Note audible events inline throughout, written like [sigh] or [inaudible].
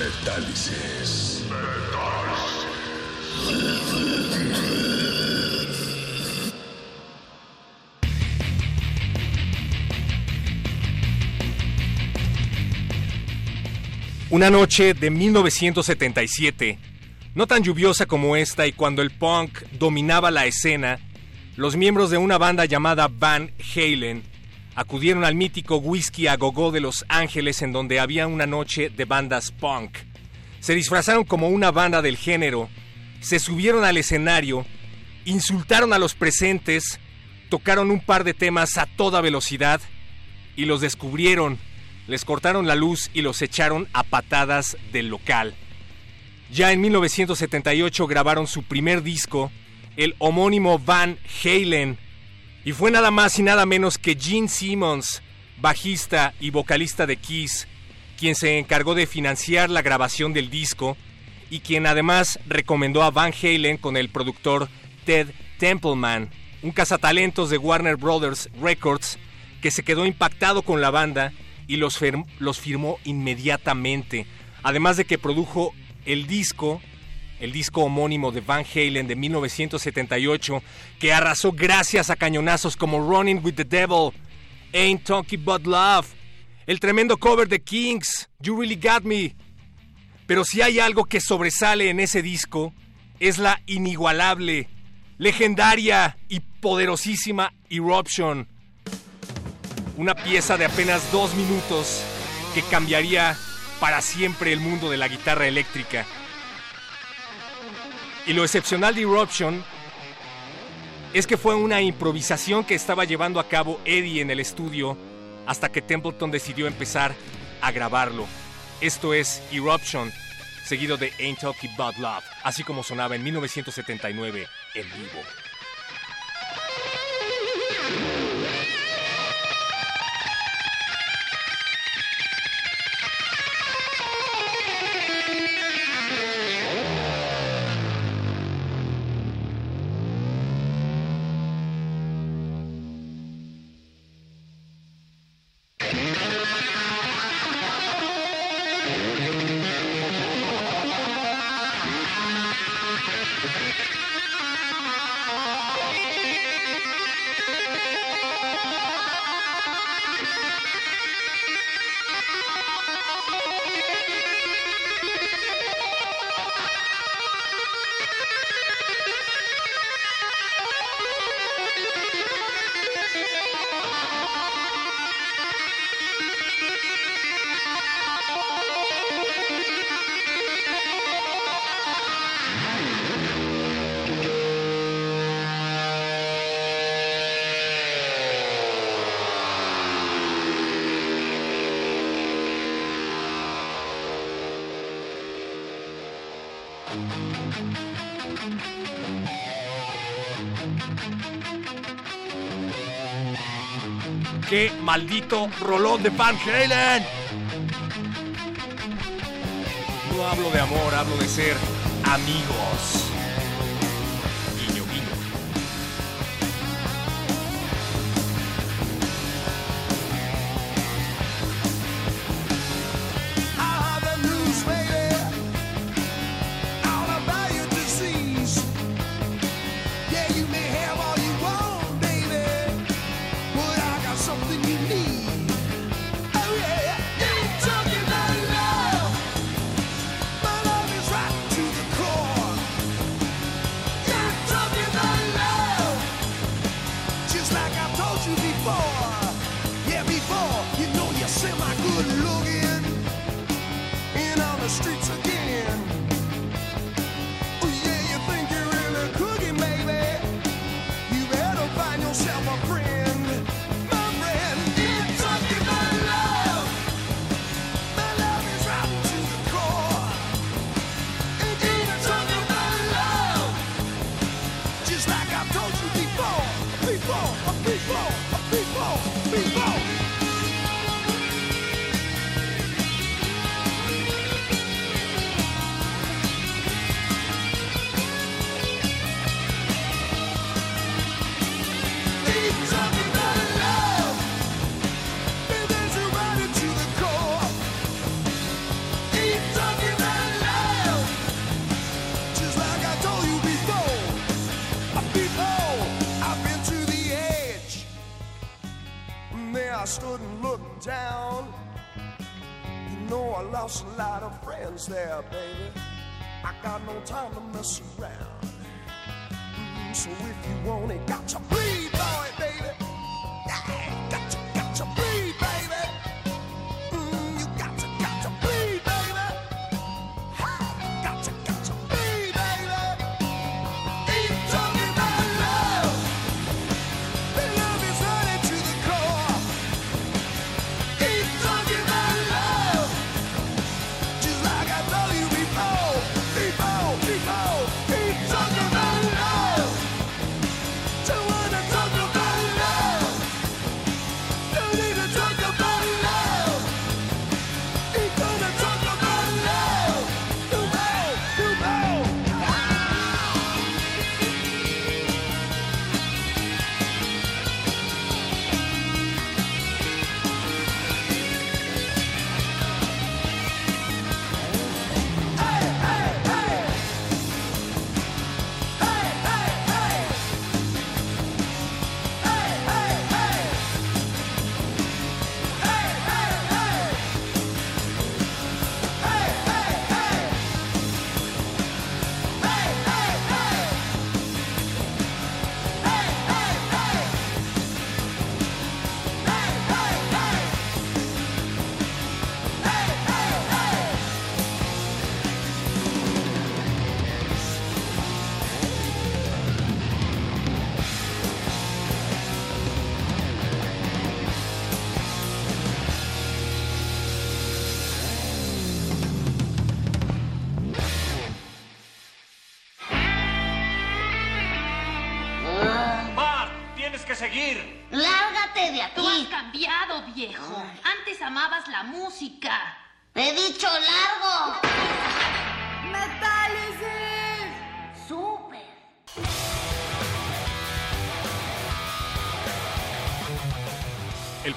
Metálisis. Una noche de 1977, no tan lluviosa como esta y cuando el punk dominaba la escena, los miembros de una banda llamada Van Halen acudieron al mítico Whisky a Gogo de Los Ángeles en donde había una noche de bandas punk. Se disfrazaron como una banda del género, se subieron al escenario, insultaron a los presentes, tocaron un par de temas a toda velocidad y los descubrieron les cortaron la luz y los echaron a patadas del local. Ya en 1978 grabaron su primer disco, el homónimo Van Halen, y fue nada más y nada menos que Gene Simmons, bajista y vocalista de Kiss, quien se encargó de financiar la grabación del disco y quien además recomendó a Van Halen con el productor Ted Templeman, un cazatalentos de Warner Brothers Records que se quedó impactado con la banda y los, los firmó inmediatamente. Además de que produjo el disco, el disco homónimo de Van Halen de 1978, que arrasó gracias a cañonazos como Running with the Devil, Ain't Talking But Love, el tremendo cover de Kings, You Really Got Me. Pero si hay algo que sobresale en ese disco, es la inigualable, legendaria y poderosísima Eruption una pieza de apenas dos minutos que cambiaría para siempre el mundo de la guitarra eléctrica. Y lo excepcional de Eruption es que fue una improvisación que estaba llevando a cabo Eddie en el estudio hasta que Templeton decidió empezar a grabarlo. Esto es Eruption, seguido de Ain't Talking Bad Love, así como sonaba en 1979 en vivo. Maldito rolón de Van Halen! no hablo de amor, hablo de ser amigos.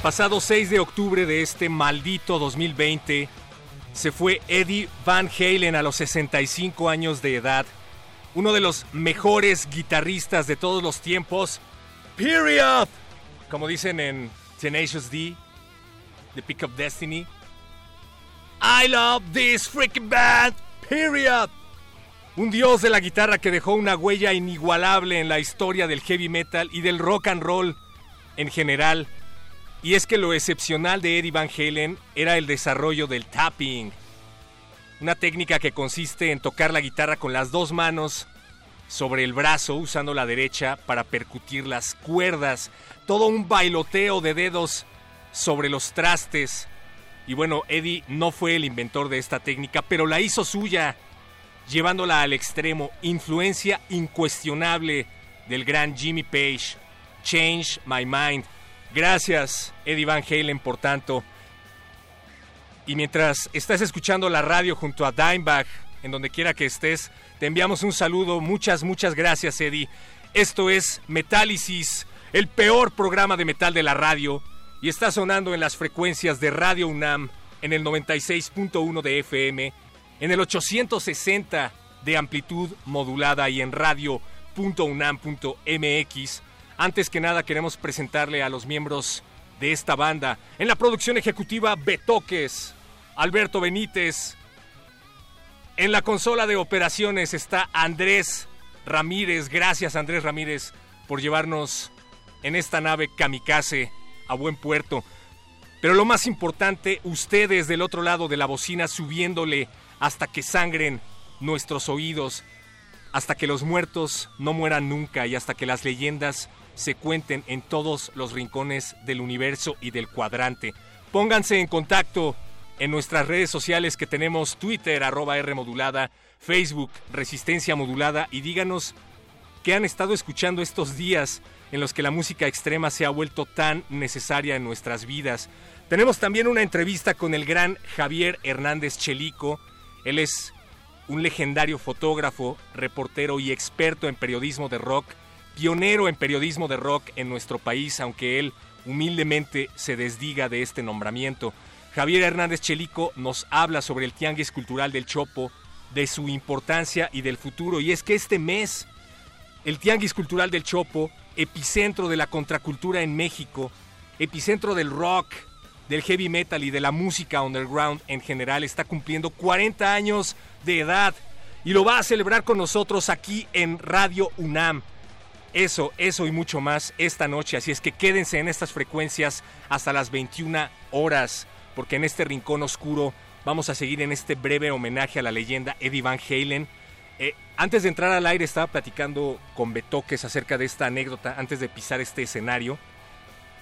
Pasado 6 de octubre de este maldito 2020 se fue Eddie Van Halen a los 65 años de edad, uno de los mejores guitarristas de todos los tiempos. Period. Como dicen en Tenacious D, The Pick Up Destiny. I love this freaking band. Period. Un dios de la guitarra que dejó una huella inigualable en la historia del heavy metal y del rock and roll en general. Y es que lo excepcional de Eddie Van Halen era el desarrollo del tapping, una técnica que consiste en tocar la guitarra con las dos manos sobre el brazo usando la derecha para percutir las cuerdas, todo un bailoteo de dedos sobre los trastes. Y bueno, Eddie no fue el inventor de esta técnica, pero la hizo suya, llevándola al extremo, influencia incuestionable del gran Jimmy Page. Change My Mind Gracias, Eddie Van Halen, por tanto. Y mientras estás escuchando la radio junto a Dimebag, en donde quiera que estés, te enviamos un saludo. Muchas, muchas gracias, Eddie. Esto es Metálisis, el peor programa de metal de la radio, y está sonando en las frecuencias de Radio UNAM, en el 96.1 de FM, en el 860 de amplitud modulada y en radio.unam.mx. Antes que nada queremos presentarle a los miembros de esta banda. En la producción ejecutiva Betoques, Alberto Benítez. En la consola de operaciones está Andrés Ramírez. Gracias Andrés Ramírez por llevarnos en esta nave kamikaze a buen puerto. Pero lo más importante, ustedes del otro lado de la bocina subiéndole hasta que sangren nuestros oídos, hasta que los muertos no mueran nunca y hasta que las leyendas se cuenten en todos los rincones del universo y del cuadrante. Pónganse en contacto en nuestras redes sociales que tenemos Twitter, arroba R modulada, Facebook, Resistencia modulada y díganos qué han estado escuchando estos días en los que la música extrema se ha vuelto tan necesaria en nuestras vidas. Tenemos también una entrevista con el gran Javier Hernández Chelico. Él es un legendario fotógrafo, reportero y experto en periodismo de rock, pionero en periodismo de rock en nuestro país, aunque él humildemente se desdiga de este nombramiento. Javier Hernández Chelico nos habla sobre el Tianguis Cultural del Chopo, de su importancia y del futuro. Y es que este mes, el Tianguis Cultural del Chopo, epicentro de la contracultura en México, epicentro del rock, del heavy metal y de la música underground en general, está cumpliendo 40 años de edad y lo va a celebrar con nosotros aquí en Radio UNAM. Eso, eso y mucho más esta noche, así es que quédense en estas frecuencias hasta las 21 horas, porque en este rincón oscuro vamos a seguir en este breve homenaje a la leyenda Eddie Van Halen. Eh, antes de entrar al aire estaba platicando con Betoques acerca de esta anécdota antes de pisar este escenario.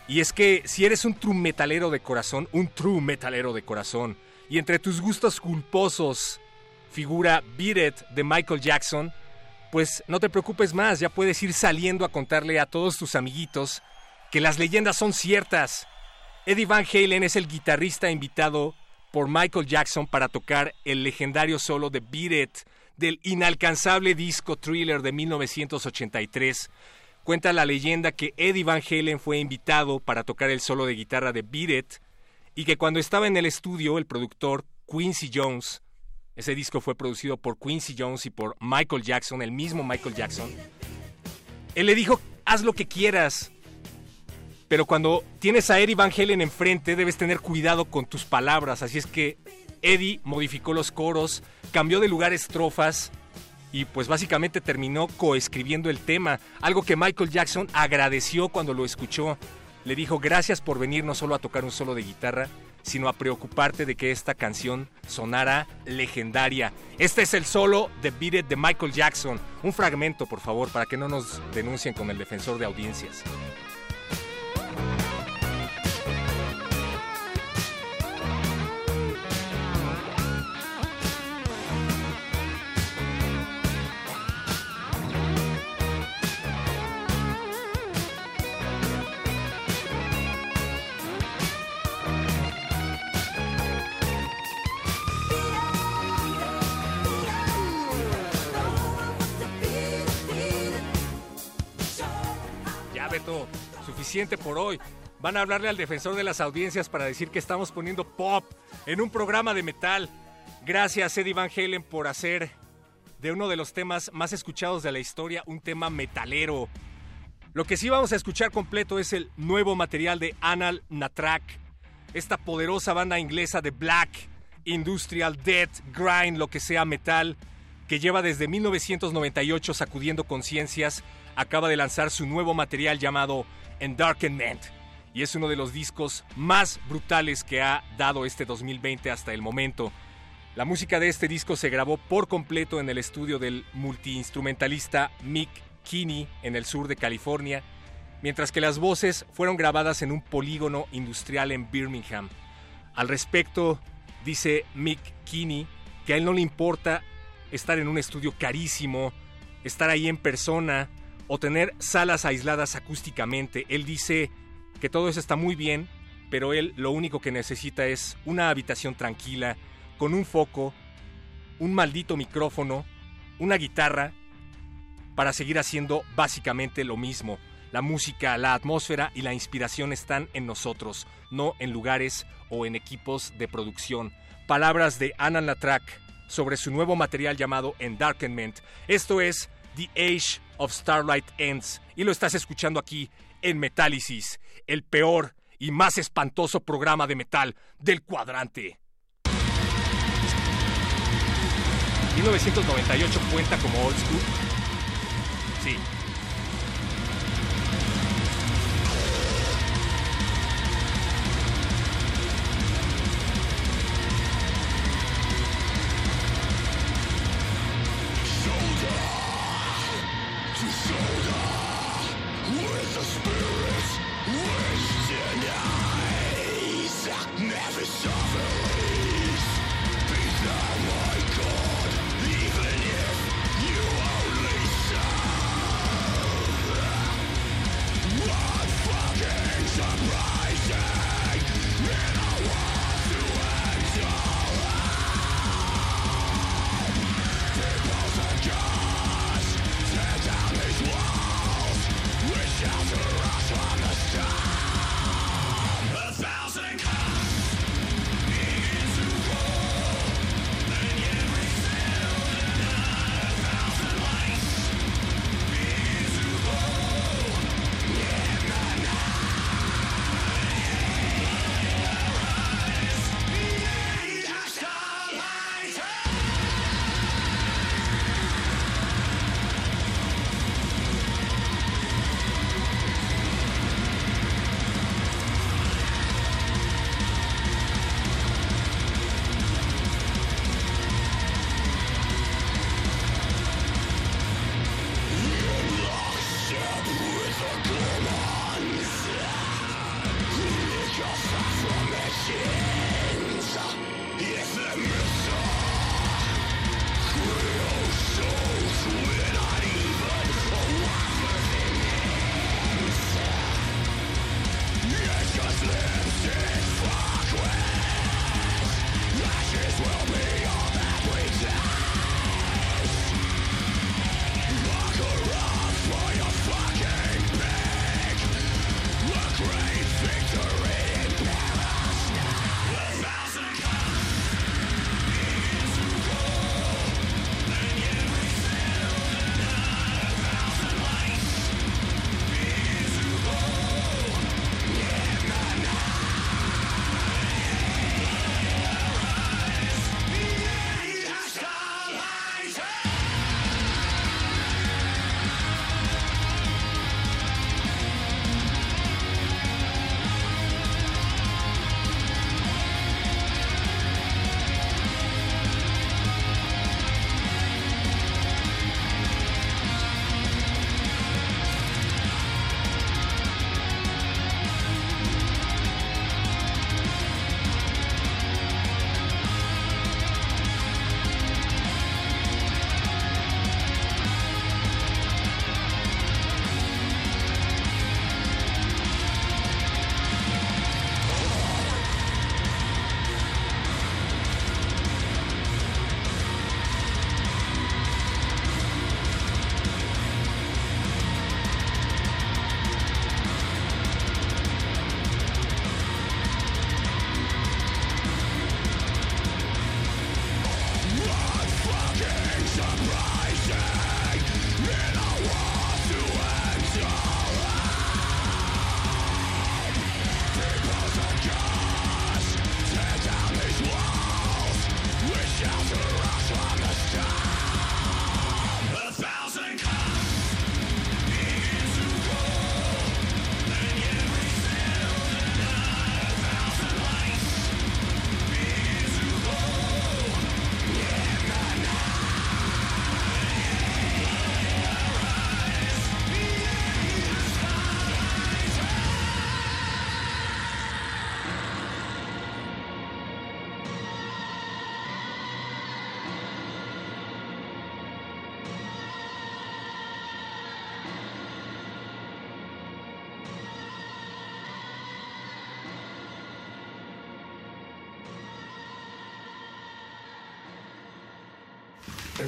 Y es que si eres un true metalero de corazón, un true metalero de corazón, y entre tus gustos culposos figura Beat de Michael Jackson, pues no te preocupes más, ya puedes ir saliendo a contarle a todos tus amiguitos que las leyendas son ciertas. Eddie Van Halen es el guitarrista invitado por Michael Jackson para tocar el legendario solo de Beat It del inalcanzable disco Thriller de 1983 Cuenta la leyenda que Eddie Van Halen fue invitado para tocar el solo de guitarra de Beat It y que cuando estaba en el estudio el productor Quincy Jones, ese disco fue producido por Quincy Jones y por Michael Jackson, el mismo Michael Jackson, él le dijo, haz lo que quieras, pero cuando tienes a Eddie Van Halen enfrente debes tener cuidado con tus palabras, así es que Eddie modificó los coros, cambió de lugar estrofas, y pues básicamente terminó coescribiendo el tema, algo que Michael Jackson agradeció cuando lo escuchó. Le dijo gracias por venir no solo a tocar un solo de guitarra, sino a preocuparte de que esta canción sonara legendaria. Este es el solo de Beat It de Michael Jackson. Un fragmento, por favor, para que no nos denuncien con el defensor de audiencias. Suficiente por hoy. Van a hablarle al defensor de las audiencias para decir que estamos poniendo pop en un programa de metal. Gracias Eddie Van Halen por hacer de uno de los temas más escuchados de la historia un tema metalero. Lo que sí vamos a escuchar completo es el nuevo material de Anal Natrak, esta poderosa banda inglesa de black, industrial, death, grind, lo que sea metal, que lleva desde 1998 sacudiendo conciencias acaba de lanzar su nuevo material llamado Endarkenment y es uno de los discos más brutales que ha dado este 2020 hasta el momento. La música de este disco se grabó por completo en el estudio del multiinstrumentalista Mick Kinney en el sur de California, mientras que las voces fueron grabadas en un polígono industrial en Birmingham. Al respecto, dice Mick Kinney que a él no le importa estar en un estudio carísimo, estar ahí en persona, o tener salas aisladas acústicamente. Él dice que todo eso está muy bien, pero él lo único que necesita es una habitación tranquila, con un foco, un maldito micrófono, una guitarra, para seguir haciendo básicamente lo mismo. La música, la atmósfera y la inspiración están en nosotros, no en lugares o en equipos de producción. Palabras de Anna Latrak sobre su nuevo material llamado Endarkenment. Esto es The Age of Starlight Ends y lo estás escuchando aquí en Metálisis, el peor y más espantoso programa de metal del cuadrante. 1998 cuenta como old school. Sí,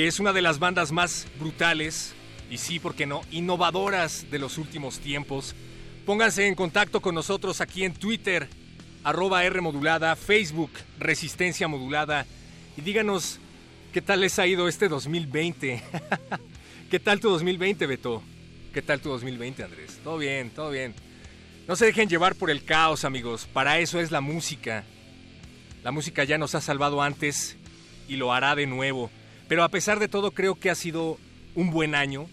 que es una de las bandas más brutales y sí, ¿por qué no?, innovadoras de los últimos tiempos. Pónganse en contacto con nosotros aquí en Twitter, arroba R modulada, Facebook, Resistencia modulada, y díganos qué tal les ha ido este 2020. [laughs] ¿Qué tal tu 2020, Beto? ¿Qué tal tu 2020, Andrés? Todo bien, todo bien. No se dejen llevar por el caos, amigos. Para eso es la música. La música ya nos ha salvado antes y lo hará de nuevo. Pero a pesar de todo creo que ha sido un buen año.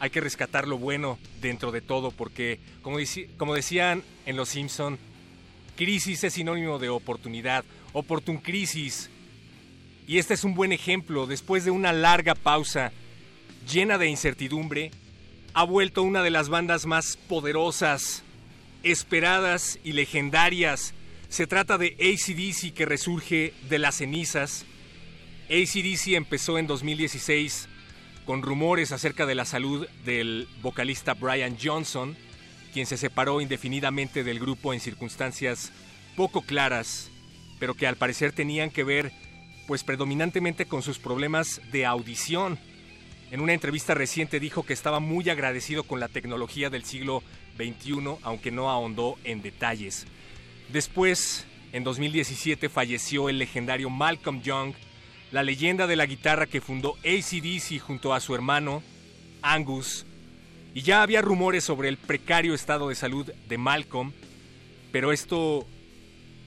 Hay que rescatar lo bueno dentro de todo porque, como, decían en Los Simpson, crisis es sinónimo de oportunidad. Oportun crisis. Y este es un buen ejemplo. Después de una larga pausa llena de incertidumbre, ha vuelto una de las bandas más poderosas, esperadas y legendarias se trata de ACDC que resurge de las cenizas. ACDC empezó en 2016 con rumores acerca de la salud del vocalista Brian Johnson, quien se separó indefinidamente del grupo en circunstancias poco claras, pero que al parecer tenían que ver pues predominantemente con sus problemas de audición. En una entrevista reciente dijo que estaba muy agradecido con la tecnología del siglo XXI, aunque no ahondó en detalles. Después, en 2017, falleció el legendario Malcolm Young, la leyenda de la guitarra que fundó ACDC junto a su hermano, Angus. Y ya había rumores sobre el precario estado de salud de Malcolm, pero esto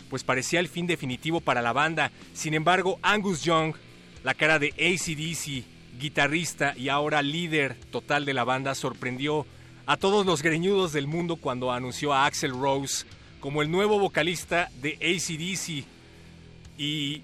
pues parecía el fin definitivo para la banda. Sin embargo, Angus Young, la cara de ACDC, guitarrista y ahora líder total de la banda, sorprendió a todos los greñudos del mundo cuando anunció a Axel Rose como el nuevo vocalista de ACDC. Y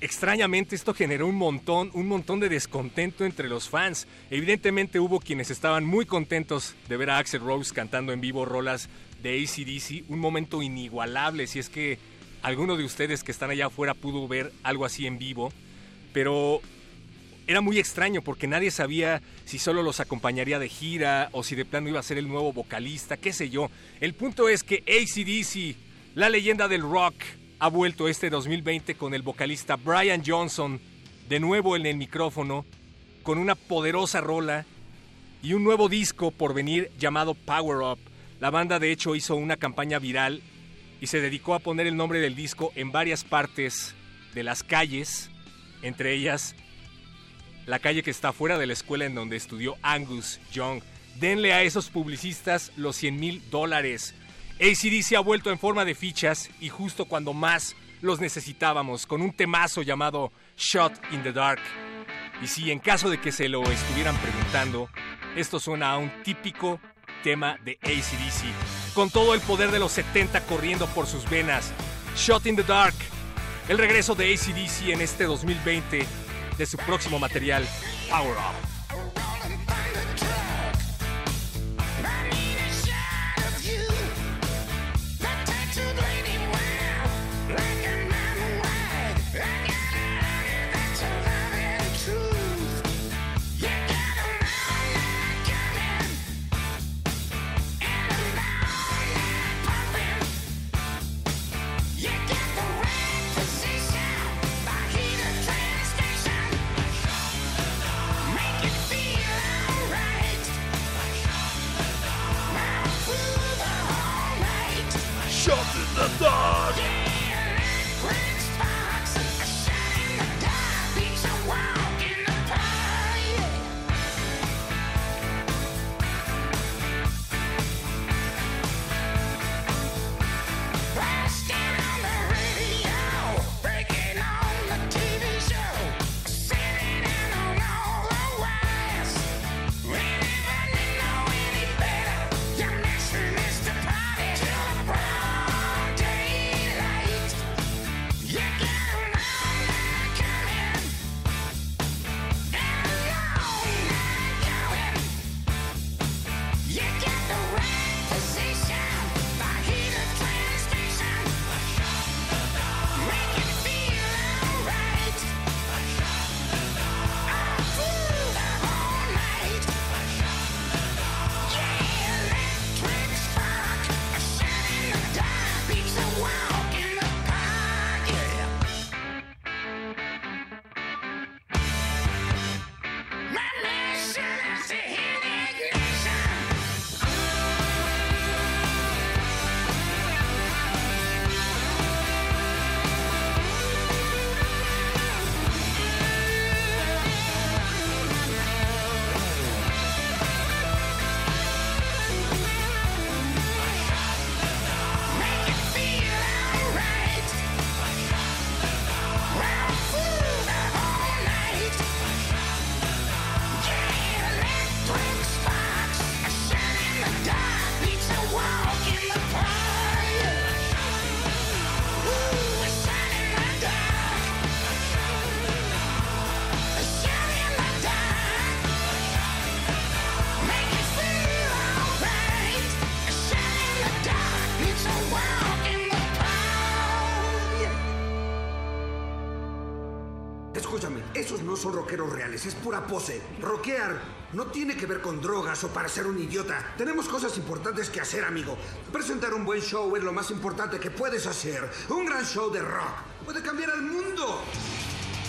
extrañamente esto generó un montón, un montón de descontento entre los fans. Evidentemente hubo quienes estaban muy contentos de ver a Axel Rose cantando en vivo rolas de ACDC, un momento inigualable si es que alguno de ustedes que están allá afuera pudo ver algo así en vivo, pero era muy extraño porque nadie sabía si solo los acompañaría de gira o si de plano iba a ser el nuevo vocalista, qué sé yo. El punto es que ACDC, la leyenda del rock, ha vuelto este 2020 con el vocalista Brian Johnson de nuevo en el micrófono, con una poderosa rola y un nuevo disco por venir llamado Power Up. La banda de hecho hizo una campaña viral y se dedicó a poner el nombre del disco en varias partes de las calles, entre ellas la calle que está fuera de la escuela en donde estudió Angus Young. Denle a esos publicistas los 100 mil dólares. ACDC ha vuelto en forma de fichas y justo cuando más los necesitábamos, con un temazo llamado Shot in the Dark. Y si en caso de que se lo estuvieran preguntando, esto suena a un típico tema de ACDC, con todo el poder de los 70 corriendo por sus venas. Shot in the Dark, el regreso de ACDC en este 2020 de su próximo material, Power Up. Rockeros reales, es pura pose. Rockear no tiene que ver con drogas o para ser un idiota. Tenemos cosas importantes que hacer, amigo. Presentar un buen show es lo más importante que puedes hacer. Un gran show de rock puede cambiar al mundo.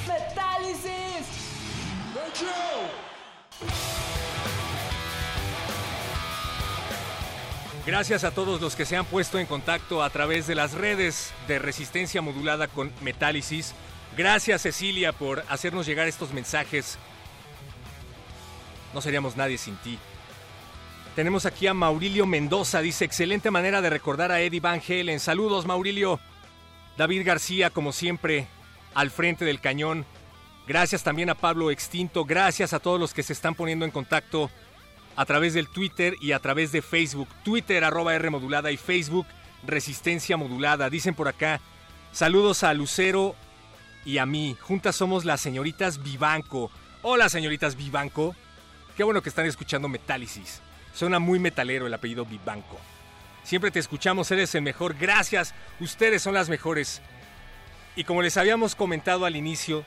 ¡Metálisis! Gracias a todos los que se han puesto en contacto a través de las redes de resistencia modulada con Metálisis. Gracias Cecilia por hacernos llegar estos mensajes. No seríamos nadie sin ti. Tenemos aquí a Maurilio Mendoza, dice, excelente manera de recordar a Eddie Van Halen. Saludos Maurilio. David García, como siempre, al frente del cañón. Gracias también a Pablo Extinto. Gracias a todos los que se están poniendo en contacto a través del Twitter y a través de Facebook. Twitter arroba R modulada y Facebook Resistencia Modulada. Dicen por acá, saludos a Lucero y a mí. Juntas somos las señoritas Vivanco. Hola señoritas Vivanco. Qué bueno que están escuchando Metálisis. Suena muy metalero el apellido Vivanco. Siempre te escuchamos, eres el mejor. Gracias, ustedes son las mejores. Y como les habíamos comentado al inicio,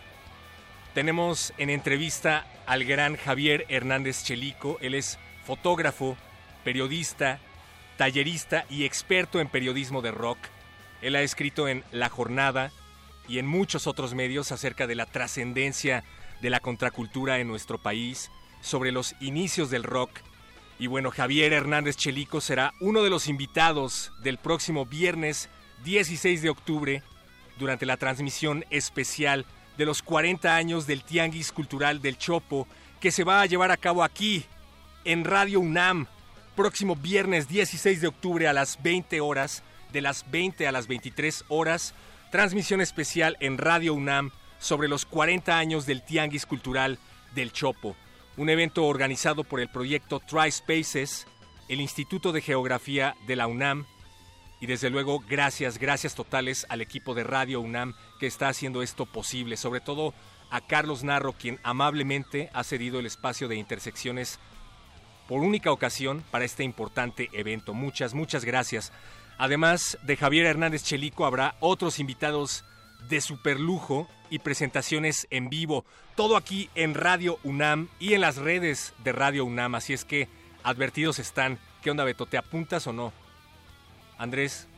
tenemos en entrevista al gran Javier Hernández Chelico. Él es fotógrafo, periodista, tallerista y experto en periodismo de rock. Él ha escrito en La Jornada y en muchos otros medios acerca de la trascendencia de la contracultura en nuestro país, sobre los inicios del rock. Y bueno, Javier Hernández Chelico será uno de los invitados del próximo viernes 16 de octubre durante la transmisión especial de los 40 años del Tianguis Cultural del Chopo, que se va a llevar a cabo aquí, en Radio UNAM, próximo viernes 16 de octubre a las 20 horas, de las 20 a las 23 horas, transmisión especial en Radio UNAM sobre los 40 años del Tianguis Cultural del Chopo, un evento organizado por el proyecto Tri-Spaces, el Instituto de Geografía de la UNAM, y desde luego gracias, gracias totales al equipo de Radio UNAM que está haciendo esto posible, sobre todo a Carlos Narro, quien amablemente ha cedido el espacio de intersecciones por única ocasión para este importante evento. Muchas, muchas gracias. Además de Javier Hernández Chelico, habrá otros invitados de superlujo y presentaciones en vivo. Todo aquí en Radio UNAM y en las redes de Radio UNAM. Así es que advertidos están. ¿Qué onda, Beto? ¿Te apuntas o no? Andrés,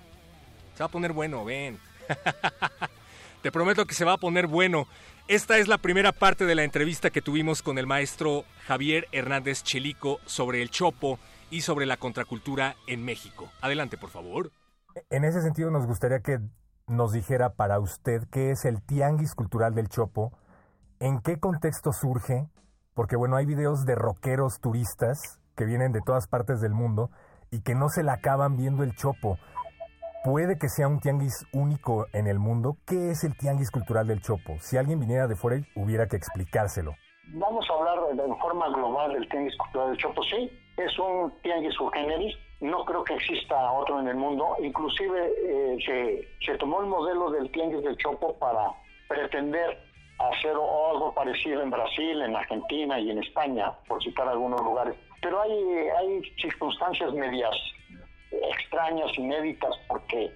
se va a poner bueno, ven. [laughs] Te prometo que se va a poner bueno. Esta es la primera parte de la entrevista que tuvimos con el maestro Javier Hernández Chelico sobre el Chopo y sobre la contracultura en México. Adelante, por favor. En ese sentido, nos gustaría que nos dijera para usted qué es el Tianguis Cultural del Chopo, en qué contexto surge, porque bueno, hay videos de rockeros turistas que vienen de todas partes del mundo y que no se la acaban viendo el Chopo. Puede que sea un tianguis único en el mundo. ¿Qué es el tianguis cultural del Chopo? Si alguien viniera de fuera, hubiera que explicárselo. Vamos a hablar de forma global del tianguis cultural del Chopo. Sí, es un tianguis subgéneris. No creo que exista otro en el mundo. Inclusive eh, se, se tomó el modelo del tianguis del Chopo para pretender hacer algo parecido en Brasil, en Argentina y en España, por citar algunos lugares. Pero hay, hay circunstancias medias extrañas, inéditas, porque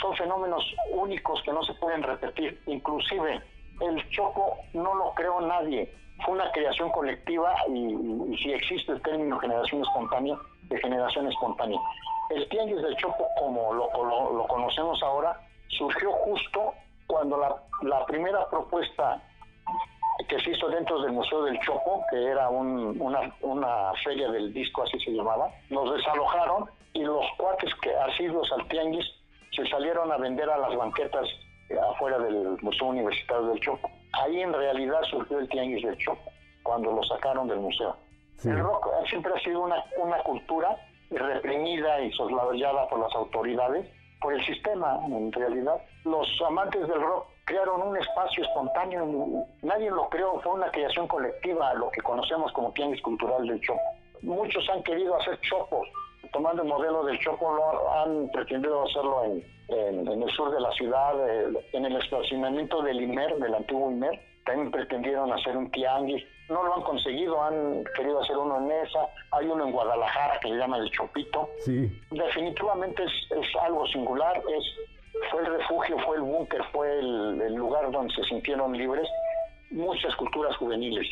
son fenómenos únicos que no se pueden repetir. Inclusive el Choco no lo creó nadie, fue una creación colectiva y, si existe el término generación espontánea, de generación espontánea. El tianguis del Choco, como lo, conocemos ahora, surgió justo cuando la, primera propuesta que se hizo dentro del Museo del Chopo, que era una, una feria del disco, así se llamaba, nos desalojaron y los cuates que asiduos al tianguis se salieron a vender a las banquetas afuera del Museo Universitario del Chopo. Ahí en realidad surgió el tianguis del Chopo, cuando lo sacaron del museo. El rock siempre ha sido una, una cultura reprimida y soslayada por las autoridades, por el sistema en realidad. Los amantes del rock crearon un espacio espontáneo, nadie lo creó, fue una creación colectiva, lo que conocemos como tianguis cultural del Chopo. Muchos han querido hacer chopos, tomando el modelo del Chopo, lo han pretendido hacerlo en, en, el sur de la ciudad, eh, en el estacionamiento del IMER, del antiguo IMER, también pretendieron hacer un tianguis, no lo han conseguido, han querido hacer uno en esa, hay uno en Guadalajara que se llama el Chopito. Sí. Definitivamente es, es algo singular, es fue el refugio, fue el búnker, fue el, lugar donde se sintieron libres muchas culturas juveniles.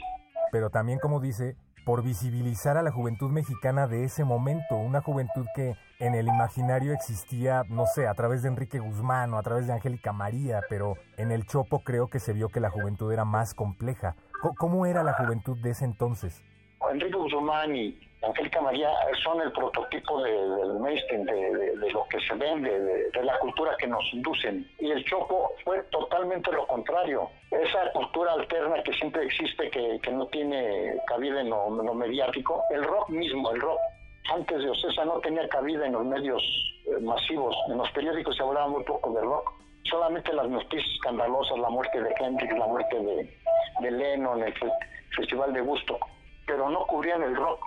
Pero también, como dice, por visibilizar a la juventud mexicana de ese momento, una juventud que en el imaginario existía, no sé, a través de Enrique Guzmán o a través de Angélica María, pero en el Chopo creo que se vio que la juventud era más compleja. ¿Cómo era la juventud de ese entonces? Enrique Guzmán y Angélica María son el prototipo del mainstream, de, lo que se vende, de, la cultura que nos inducen. Y el Chopo fue totalmente lo contrario. Esa cultura alterna que siempre existe, que, no tiene cabida en lo, mediático, el rock mismo, el rock antes de Ocesa no tenía cabida en los medios eh, masivos. En los periódicos se hablaba muy poco de rock. Solamente las noticias escandalosas, la muerte de Hendrix, la muerte de, de Lennon, el Festival de Gusto, pero no cubrían el rock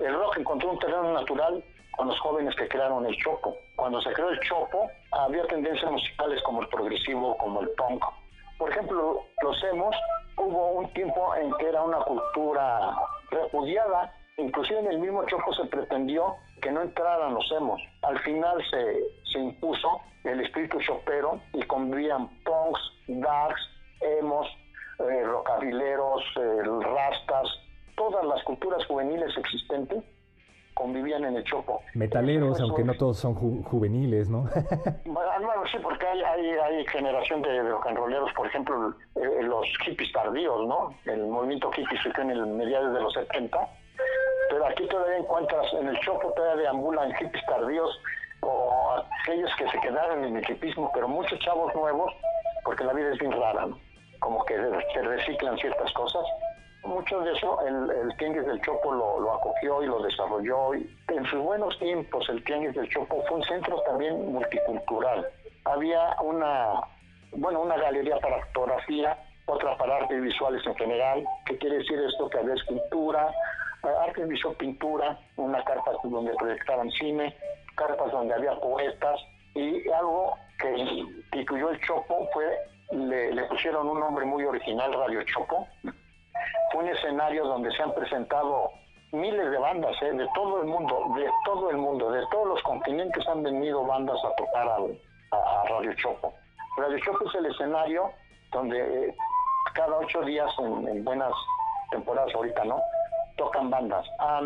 el rock encontró un terreno natural con los jóvenes que crearon el chopo. Cuando se creó el chopo, había tendencias musicales como el progresivo, como el punk. Por ejemplo, los emos, hubo un tiempo en que era una cultura repudiada, inclusive en el mismo chopo se pretendió que no entraran los emos. Al final se, se impuso el espíritu chopero y convivían punks, darks, emos, eh, rockabileros, eh, rastas, todas las culturas juveniles existentes convivían en el Chopo. Metaleros, aunque no todos son juveniles, ¿no? [laughs] bueno, sí, porque hay, hay, generación de rock and rolleros, por ejemplo, eh, los hippies tardíos, ¿no? El movimiento hippie surgió en el mediados de los 70, pero aquí todavía encuentras, en el Chopo todavía deambulan hippies tardíos o aquellos que se quedaron en el hippismo, pero muchos chavos nuevos, porque la vida es bien rara, ¿no? Como que se reciclan ciertas cosas mucho de eso el, el Tianguis del Chopo lo, acogió y lo desarrolló. En sus buenos tiempos el Tianguis del Chopo fue un centro también multicultural. Había una, bueno, una galería para fotografía, otra para artes visuales en general. ¿Qué quiere decir esto? Que había escultura, eh, arte visual, pintura, una carpa donde proyectaban cine, carpas donde había poetas y algo que instituyó el Chopo fue, le, le pusieron un nombre muy original, Radio Chopo, un escenario donde se han presentado miles de bandas ¿eh? de todo el mundo, de todo el mundo, de todos los continentes han venido bandas a tocar a, Radio Chopo. Radio Chopo es el escenario donde eh, cada ocho días en, buenas temporadas ahorita, ¿no? Tocan bandas, a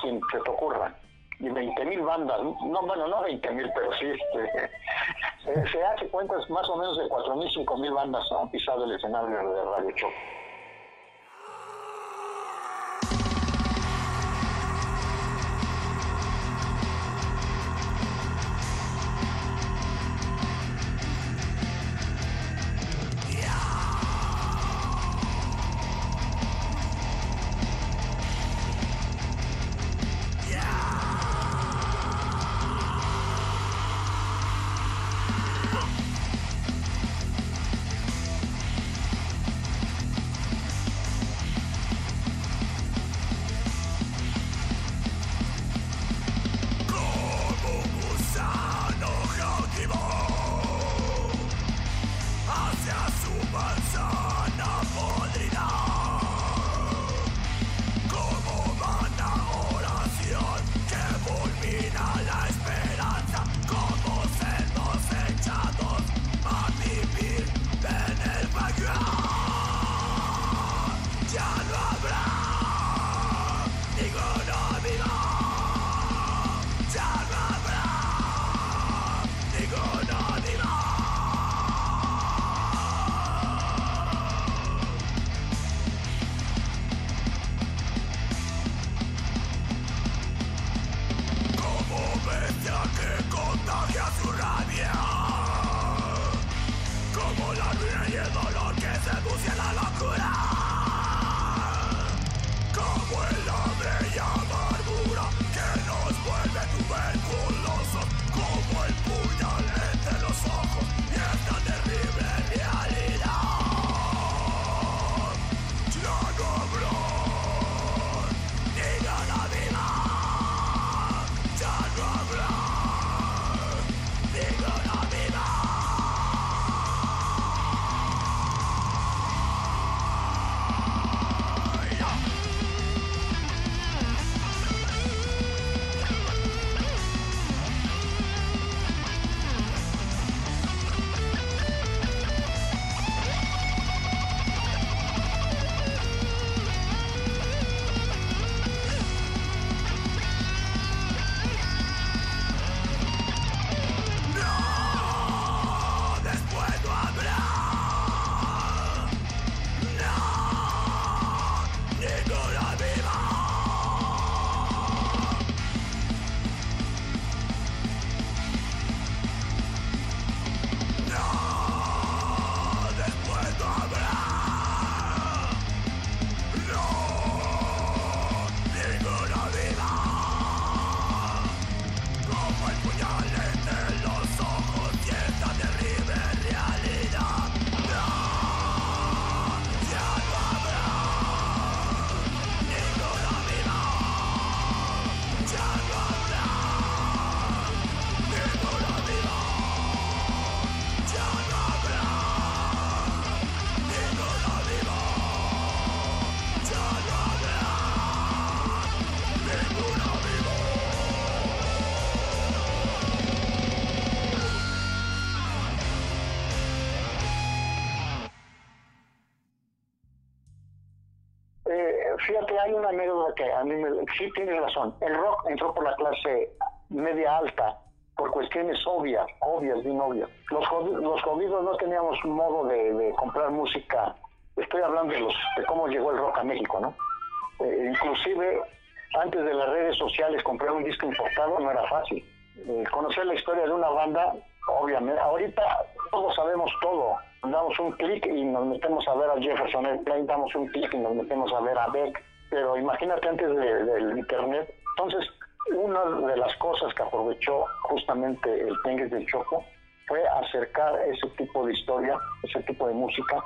quien se te ocurra. Y 20 mil bandas, no, bueno, no 20 mil, pero sí, este, [laughs] se hace cuentas más o menos de 4 mil, 5 mil bandas han pisado el escenario de Radio Chopo. Sí tiene razón. El rock entró por la clase media alta por cuestiones obvias, obvias, bien obvias. Los, los jodidos no teníamos modo de, comprar música. Estoy hablando de, los, de cómo llegó el rock a México, ¿no? Eh, inclusive antes de las redes sociales comprar un disco importado no era fácil. Eh, conocer la historia de una banda, obviamente, ahorita todos sabemos todo. Damos un clic y nos metemos a ver a Jefferson Airplane, damos un clic y nos metemos a ver a Beck. Pero imagínate antes del internet. Entonces, una de las cosas que aprovechó justamente el Tengues del Choco fue acercar ese tipo de historia, ese tipo de música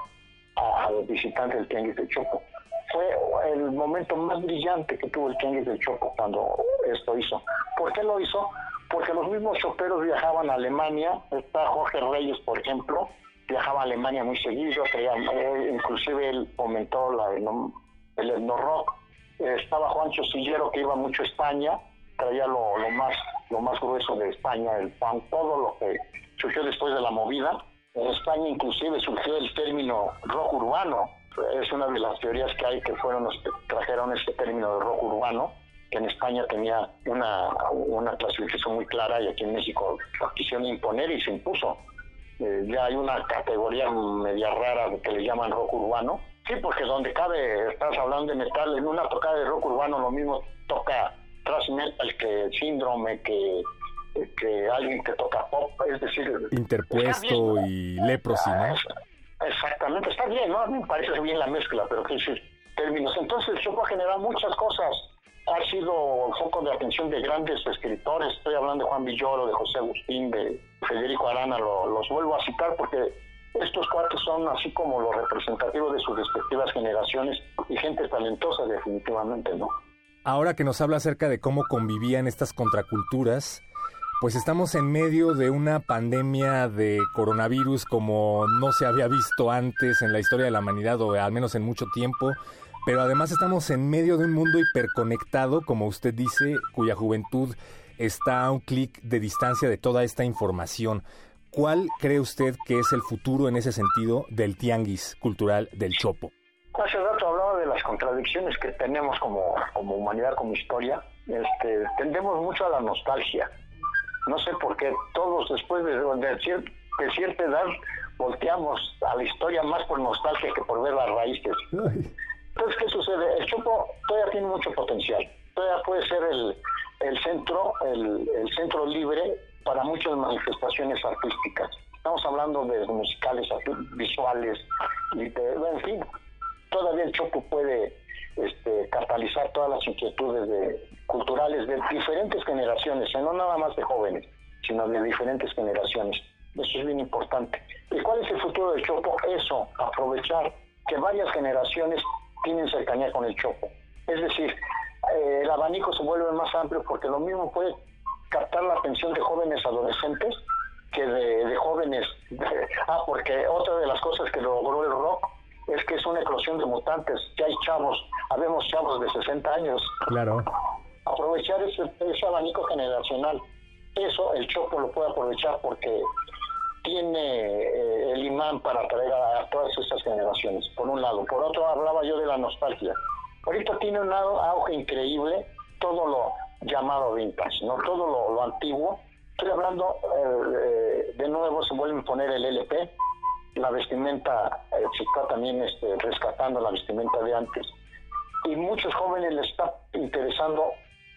a, los visitantes del Tengues del Choco fue el momento más brillante que tuvo el Tianguis del Choco cuando esto hizo. ¿Por qué lo hizo? Porque los mismos choperos viajaban a Alemania, está Jorge Reyes, por ejemplo, viajaba a Alemania muy seguido, eh, inclusive él fomentó la, el etno rock. Estaba Juancho Sillero que iba mucho a España, traía lo, más lo más grueso de España, el pan, todo lo que surgió después de la movida. En España inclusive surgió el término rock urbano, es una de las teorías que hay que fueron los que trajeron este término de rock urbano, que en España tenía una, una clasificación muy clara y aquí en México la quisieron imponer y se impuso. Eh, ya hay una categoría media rara que le llaman rock urbano. Sí, porque donde cabe, estás hablando de metal, en una tocada de rock urbano lo mismo toca thrash metal que síndrome, que, que alguien que toca pop, es decir... Interpuesto y leprosy, ¿no? Exactamente, está bien, ¿no? A mí me parece bien la mezcla, pero qué decir, términos. Entonces, el Chopo ha generado muchas cosas. Ha sido foco de atención de grandes escritores. Estoy hablando de Juan Villoro, de José Agustín, de Federico Arana. los vuelvo a citar porque estos cuatro son así como los representativos de sus respectivas generaciones y gente talentosa, definitivamente, ¿no? Ahora que nos habla acerca de cómo convivían estas contraculturas, pues estamos en medio de una pandemia de coronavirus como no se había visto antes en la historia de la humanidad o al menos en mucho tiempo, pero además estamos en medio de un mundo hiperconectado, como usted dice, cuya juventud está a un clic de distancia de toda esta información. ¿Cuál cree usted que es el futuro en ese sentido del tianguis cultural del Chopo? Hace rato hablaba de las contradicciones que tenemos como, como humanidad, como historia. Este, tendemos mucho a la nostalgia no sé por qué todos después de, de, cierta edad volteamos a la historia más por nostalgia que por ver las raíces. Entonces, ¿qué sucede? El Chopo todavía tiene mucho potencial. Todavía puede ser el, el centro, el, el centro libre para muchas manifestaciones artísticas. Estamos hablando de musicales, visuales, en fin, todavía el Chopo puede este, catalizar todas las inquietudes de, culturales de diferentes generaciones, no nada más de jóvenes, sino de diferentes generaciones. Eso es bien importante. ¿Y cuál es el futuro del Chopo? Eso, aprovechar que varias generaciones tienen cercanía con el Chopo. Es decir, eh, el abanico se vuelve más amplio porque lo mismo puede captar la atención de jóvenes adolescentes que de, jóvenes. ah, porque otra de las cosas que logró el rock es que es una eclosión de mutantes. Ya hay chavos, habemos chavos de 60 años. Claro. Aprovechar ese, ese abanico generacional. Eso el Chopo lo puede aprovechar porque tiene eh, el imán para atraer a, todas estas generaciones, por un lado. Por otro, hablaba yo de la nostalgia. Ahorita tiene un auge increíble todo lo llamado vintage, ¿no? Todo lo, antiguo. Estoy hablando, eh, de nuevo se vuelve a poner el LP, la vestimenta eh, se está también este, rescatando la vestimenta de antes. Y muchos jóvenes les está interesando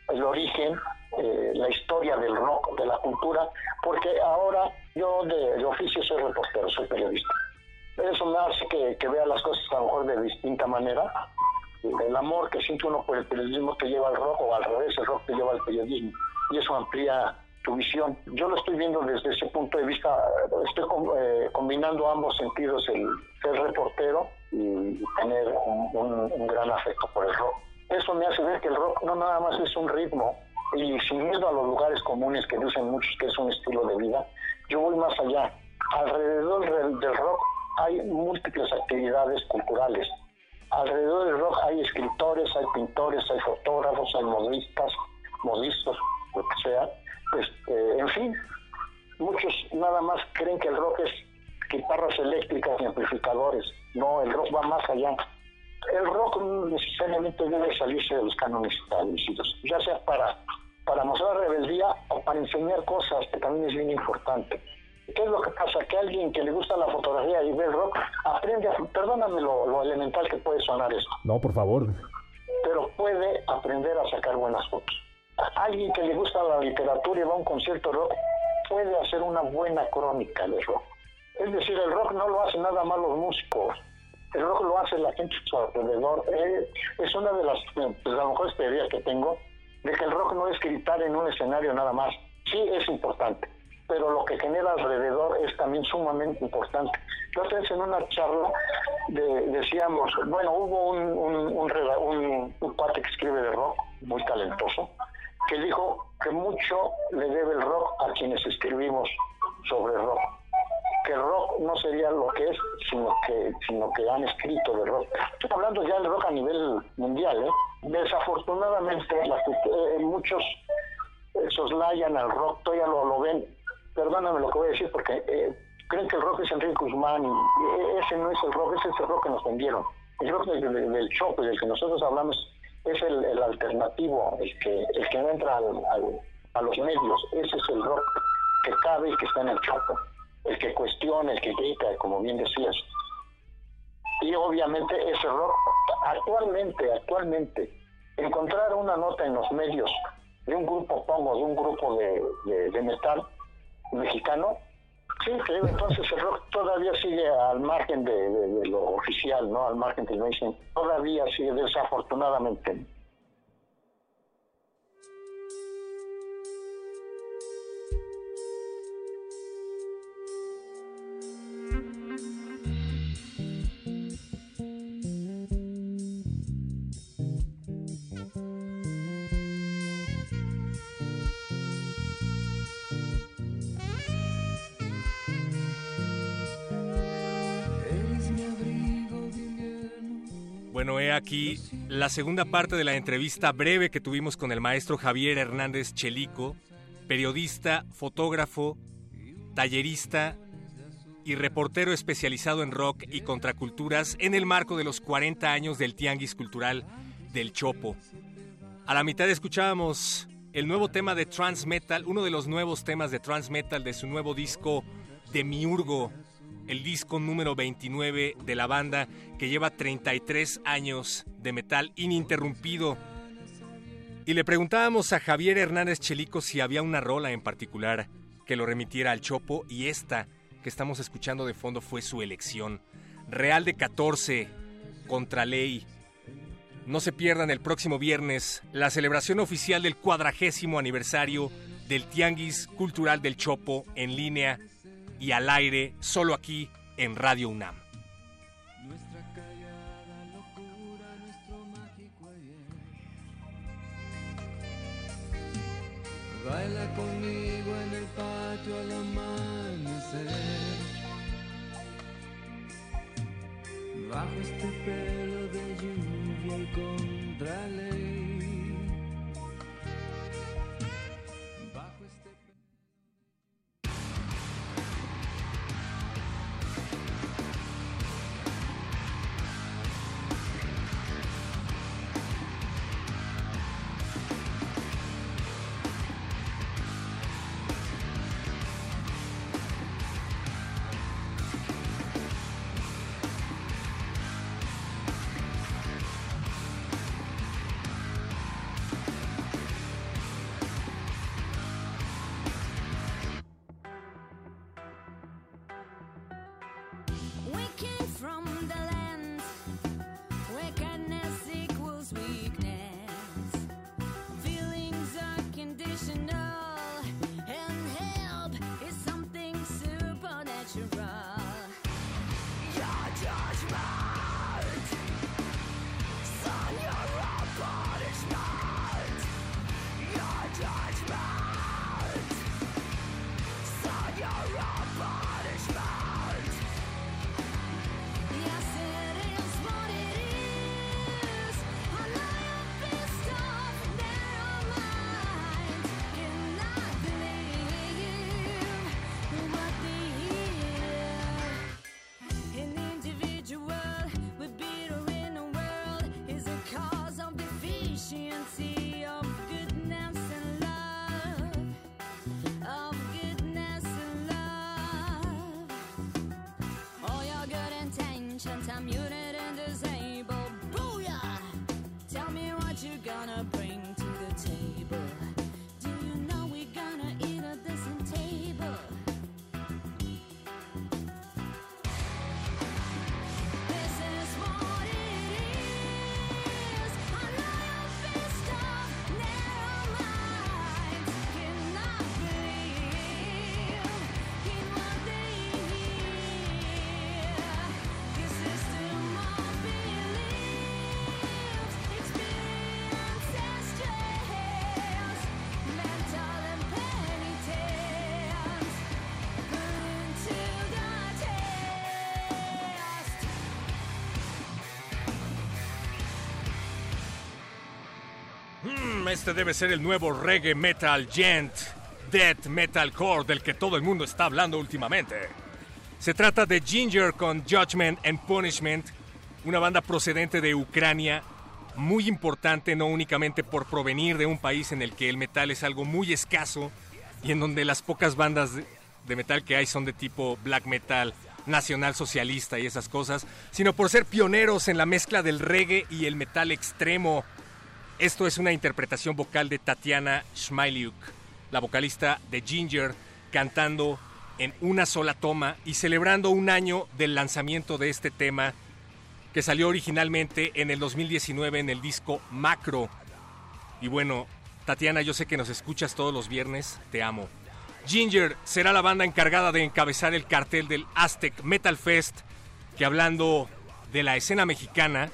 el origen, eh, la historia del rock, de la cultura, porque ahora yo de, oficio soy reportero, soy periodista. Eso me hace que, que, vea las cosas a lo mejor de distinta manera. El amor que siente uno por el periodismo te lleva al rock o al revés, el rock te lleva al periodismo. Y eso amplía tu visión. Yo lo estoy viendo desde ese punto de vista, estoy eh, combinando ambos sentidos, el ser reportero y tener un, gran afecto por el rock. Eso me hace ver que el rock no nada más es un ritmo y sin miedo a los lugares comunes que dicen muchos que es un estilo de vida, yo voy más allá. Alrededor del rock hay múltiples actividades culturales. Alrededor del rock hay escritores, hay pintores, hay fotógrafos, hay modistas, modistas, lo que sea este, en fin, muchos nada más creen que el rock es guitarras eléctricas y amplificadores. No, el rock va más allá. el rock necesariamente debe salirse de los cánones establecidos, ya sea para, para mostrar rebeldía o para enseñar cosas, que también es bien importante. ¿Qué es lo que pasa? Que alguien que le gusta la fotografía y ve el rock aprende a... Perdóname lo, lo elemental que puede sonar esto. No, por favor. Pero puede aprender a sacar buenas fotos. Alguien que le gusta la literatura y va a un concierto rock puede hacer una buena crónica de rock. Es decir, el rock no lo hacen nada más los músicos, el rock lo hace la gente a su alrededor. Eh, es una de las, pues, a lo mejor teorías que tengo, de que el rock no es gritar en un escenario nada más. Sí es importante, pero lo que genera alrededor es también sumamente importante. Entonces, en una charla decíamos, bueno, hubo un, un, un, un, cuate que escribe de rock, muy talentoso, que dijo que mucho le debe el rock a quienes escribimos sobre rock. Que el rock no sería lo que es, sino que, sino que han escrito de rock. Estoy hablando ya del rock a nivel mundial. ¿eh? Desafortunadamente, eh, muchos soslayan al rock, todavía lo, lo ven. Perdóname lo que voy a decir porque eh, creen que el rock es Enrique Guzmán y ese no es el rock, ese es el rock que nos vendieron. El rock del, del, del del que nosotros hablamos es el, alternativo, el que, el que no entra a los medios. Ese es el rock que cabe y que está en el chopo. El que cuestiona, el que grita, como bien decías. Y obviamente ese rock, actualmente, actualmente, encontrar una nota en los medios de un grupo pongo, de un grupo de metal mexicano, Sí, creo. Entonces el rock todavía sigue al margen de, lo oficial, ¿no? Al margen del mainstream. Todavía sigue, desafortunadamente. Bueno, he aquí la segunda parte de la entrevista breve que tuvimos con el maestro Javier Hernández Chelico, periodista, fotógrafo, tallerista y reportero especializado en rock y contraculturas en el marco de los 40 años del Tianguis Cultural del Chopo. A la mitad escuchábamos el nuevo tema de Transmetal, uno de los nuevos temas de Transmetal de su nuevo disco de Miurgo, el disco número 29 de la banda que lleva 33 años de metal ininterrumpido. Y le preguntábamos a Javier Hernández Chelico si había una rola en particular que lo remitiera al Chopo y esta que estamos escuchando de fondo fue su elección. Real de 14 contra ley. No se pierdan el próximo viernes la celebración oficial del cuadragésimo aniversario del Tianguis Cultural del Chopo en línea y al aire solo aquí en Radio UNAM. Nuestra callada locura, nuestro mágico ayer. Baila conmigo en el patio al amanecer. Bajo este pelo Este debe ser el nuevo reggae metal gent, death metalcore del que todo el mundo está hablando últimamente. Se trata de Ginger con Judgment and Punishment, una banda procedente de Ucrania, muy importante no únicamente por provenir de un país en el que el metal es algo muy escaso y en donde las pocas bandas de metal que hay son de tipo black metal, nacional socialista y esas cosas, sino por ser pioneros en la mezcla del reggae y el metal extremo. Esto es una interpretación vocal de Tatiana Schmeiliuk, la vocalista de Ginger, cantando en una sola toma y celebrando un año del lanzamiento de este tema que salió originalmente en el 2019 en el disco Macro. Y bueno, Tatiana, yo sé que nos escuchas todos los viernes, te amo. Ginger será la banda encargada de encabezar el cartel del Aztec Metal Fest, que hablando de la escena mexicana,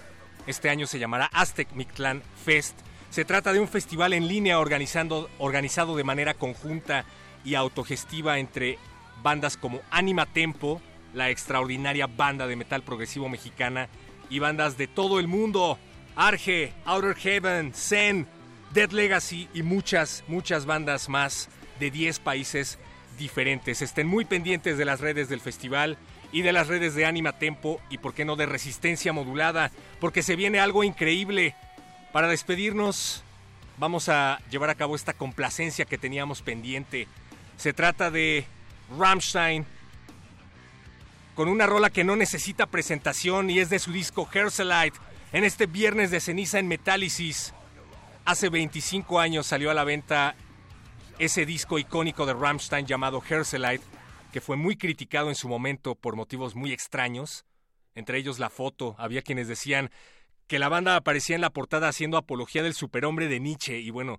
este año se llamará Aztec Mictlán Fest. Se trata de un festival en línea organizando, organizado de manera conjunta y autogestiva entre bandas como Anima Tempo, la extraordinaria banda de metal progresivo mexicana, y bandas de todo el mundo, Arge, Outer Heaven, Zen, Dead Legacy y muchas, muchas bandas más de 10 países diferentes. Estén muy pendientes de las redes del festival y de las redes de Anima Tempo y por qué no de Resistencia Modulada, porque se viene algo increíble. Para despedirnos, vamos a llevar a cabo esta complacencia que teníamos pendiente. Se trata de Rammstein con una rola que no necesita presentación y es de su disco Herselite en este viernes de ceniza en Metálisis. Hace 25 años salió a la venta ese disco icónico de Rammstein llamado Herselite, que fue muy criticado en su momento por motivos muy extraños, entre ellos la foto. Había quienes decían que la banda aparecía en la portada haciendo apología del superhombre de Nietzsche y bueno,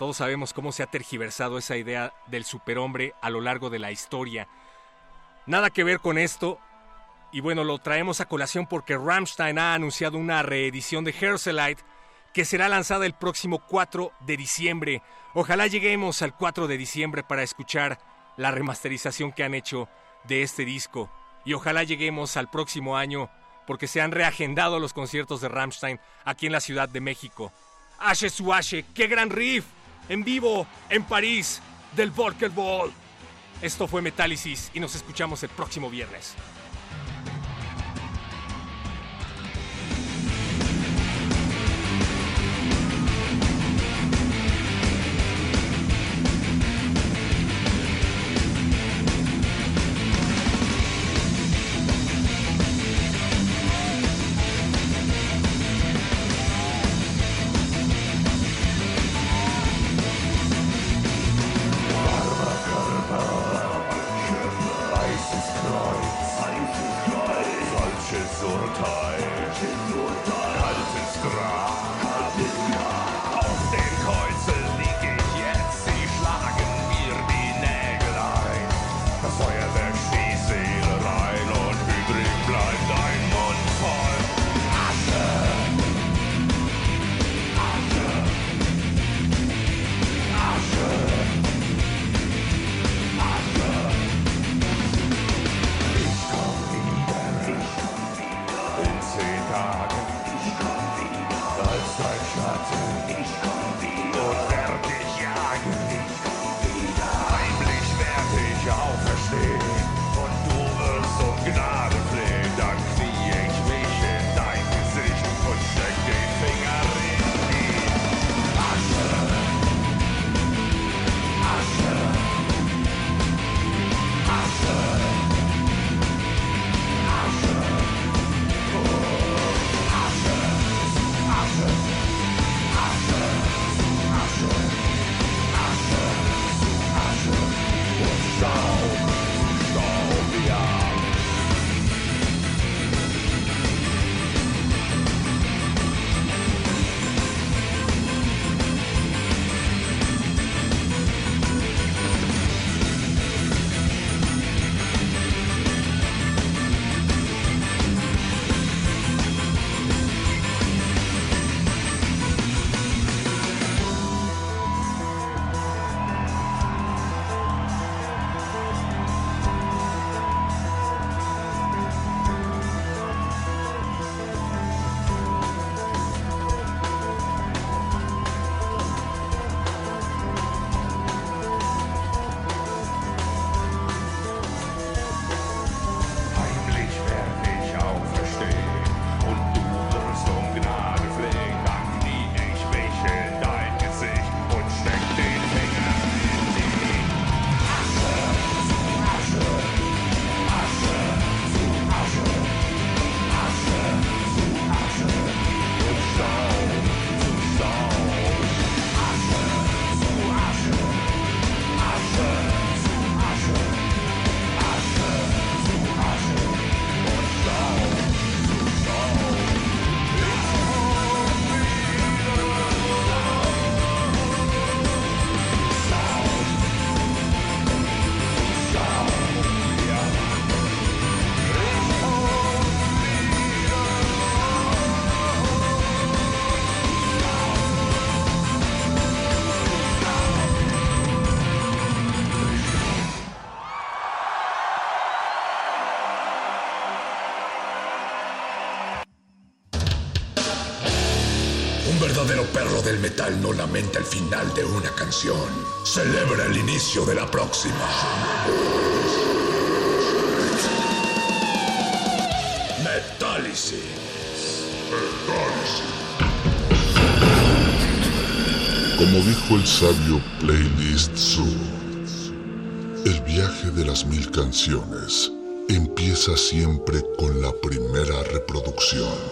todos sabemos cómo se ha tergiversado esa idea del superhombre a lo largo de la historia. Nada que ver con esto. Y bueno, lo traemos a colación porque Rammstein ha anunciado una reedición de Herselite que será lanzada el próximo 4 de diciembre. Ojalá lleguemos al 4 de diciembre para escuchar la remasterización que han hecho de este disco. Y ojalá lleguemos al próximo año porque se han reagendado los conciertos de Rammstein aquí en la Ciudad de México. Ashe su qué gran riff, en vivo, en París, del Volkerball. Esto fue Metálisis y nos escuchamos el próximo viernes. Verdadero perro del metal no lamenta el final de una canción. Celebra el inicio de la próxima. Metálisis. Como dijo el sabio Playlist Zoo, el viaje de las mil canciones empieza siempre con la primera reproducción.